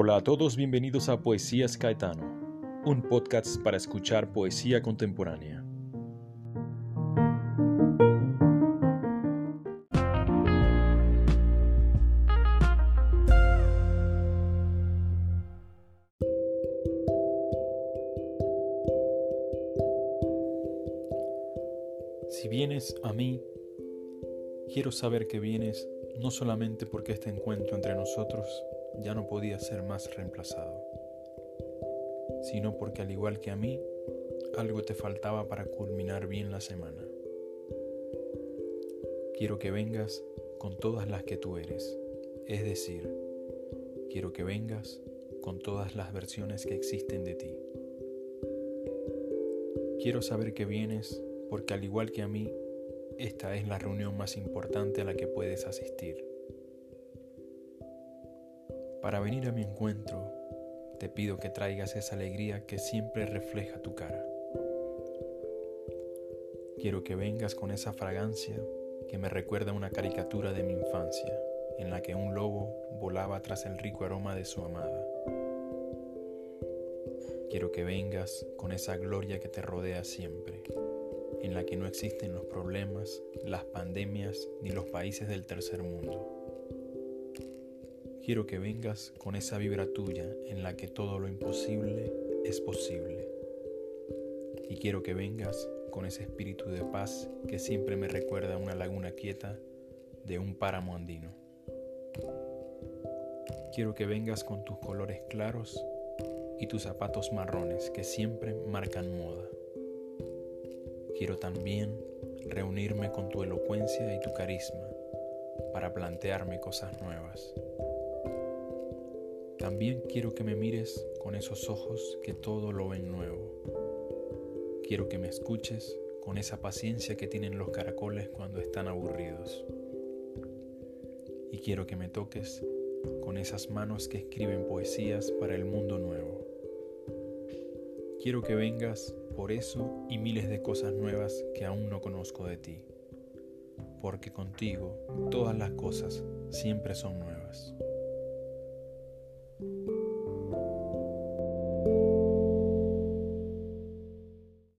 Hola a todos, bienvenidos a Poesías Caetano, un podcast para escuchar poesía contemporánea. Si vienes a mí, quiero saber que vienes no solamente porque este encuentro entre nosotros ya no podía ser más reemplazado, sino porque al igual que a mí, algo te faltaba para culminar bien la semana. Quiero que vengas con todas las que tú eres, es decir, quiero que vengas con todas las versiones que existen de ti. Quiero saber que vienes porque al igual que a mí, esta es la reunión más importante a la que puedes asistir. Para venir a mi encuentro, te pido que traigas esa alegría que siempre refleja tu cara. Quiero que vengas con esa fragancia que me recuerda una caricatura de mi infancia, en la que un lobo volaba tras el rico aroma de su amada. Quiero que vengas con esa gloria que te rodea siempre, en la que no existen los problemas, las pandemias ni los países del tercer mundo. Quiero que vengas con esa vibra tuya en la que todo lo imposible es posible. Y quiero que vengas con ese espíritu de paz que siempre me recuerda una laguna quieta de un páramo andino. Quiero que vengas con tus colores claros y tus zapatos marrones que siempre marcan moda. Quiero también reunirme con tu elocuencia y tu carisma para plantearme cosas nuevas. También quiero que me mires con esos ojos que todo lo ven nuevo. Quiero que me escuches con esa paciencia que tienen los caracoles cuando están aburridos. Y quiero que me toques con esas manos que escriben poesías para el mundo nuevo. Quiero que vengas por eso y miles de cosas nuevas que aún no conozco de ti, porque contigo todas las cosas siempre son nuevas.